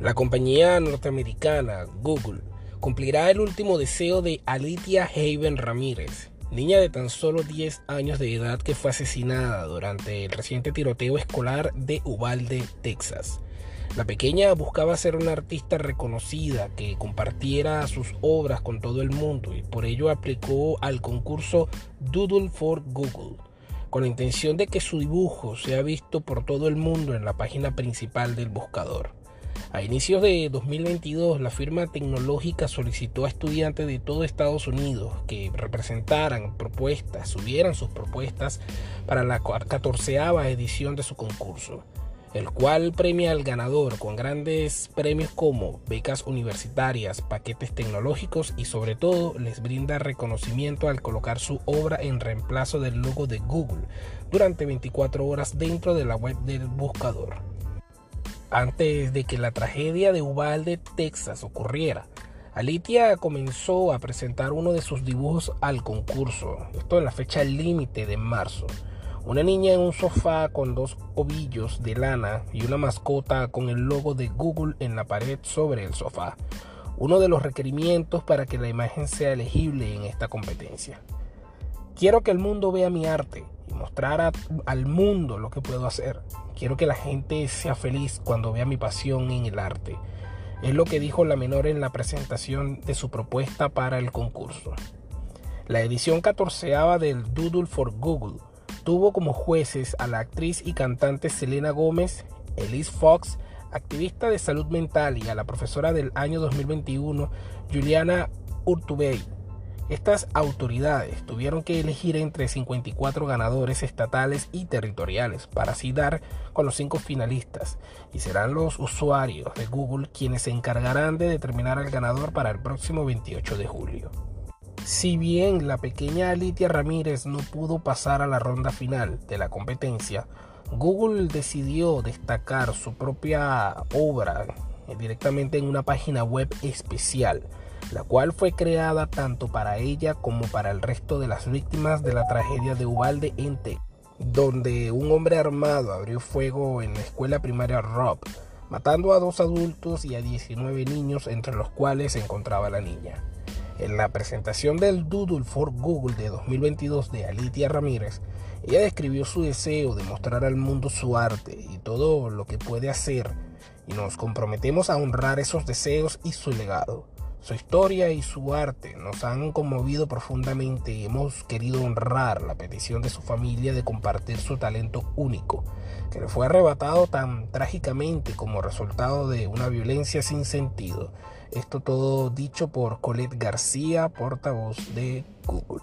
La compañía norteamericana Google cumplirá el último deseo de Alitia Haven Ramírez, niña de tan solo 10 años de edad que fue asesinada durante el reciente tiroteo escolar de Uvalde, Texas. La pequeña buscaba ser una artista reconocida que compartiera sus obras con todo el mundo y por ello aplicó al concurso Doodle for Google, con la intención de que su dibujo sea visto por todo el mundo en la página principal del buscador. A inicios de 2022, la firma tecnológica solicitó a estudiantes de todo Estados Unidos que representaran propuestas, subieran sus propuestas para la catorceava edición de su concurso, el cual premia al ganador con grandes premios como becas universitarias, paquetes tecnológicos y sobre todo les brinda reconocimiento al colocar su obra en reemplazo del logo de Google durante 24 horas dentro de la web del buscador antes de que la tragedia de Uvalde, Texas ocurriera. Alitia comenzó a presentar uno de sus dibujos al concurso, esto en la fecha límite de marzo. Una niña en un sofá con dos ovillos de lana y una mascota con el logo de Google en la pared sobre el sofá. Uno de los requerimientos para que la imagen sea elegible en esta competencia. Quiero que el mundo vea mi arte y mostrar al mundo lo que puedo hacer. Quiero que la gente sea feliz cuando vea mi pasión en el arte. Es lo que dijo la menor en la presentación de su propuesta para el concurso. La edición catorceava del Doodle for Google tuvo como jueces a la actriz y cantante Selena Gómez, Elise Fox, activista de salud mental, y a la profesora del año 2021, Juliana Urtubey. Estas autoridades tuvieron que elegir entre 54 ganadores estatales y territoriales para así dar con los cinco finalistas y serán los usuarios de Google quienes se encargarán de determinar al ganador para el próximo 28 de julio. Si bien la pequeña Alitia Ramírez no pudo pasar a la ronda final de la competencia, Google decidió destacar su propia obra directamente en una página web especial la cual fue creada tanto para ella como para el resto de las víctimas de la tragedia de Uvalde en donde un hombre armado abrió fuego en la escuela primaria Rob, matando a dos adultos y a 19 niños, entre los cuales se encontraba la niña. En la presentación del Doodle for Google de 2022 de Alitia Ramírez, ella describió su deseo de mostrar al mundo su arte y todo lo que puede hacer, y nos comprometemos a honrar esos deseos y su legado. Su historia y su arte nos han conmovido profundamente y hemos querido honrar la petición de su familia de compartir su talento único, que le fue arrebatado tan trágicamente como resultado de una violencia sin sentido. Esto todo dicho por Colette García, portavoz de Google.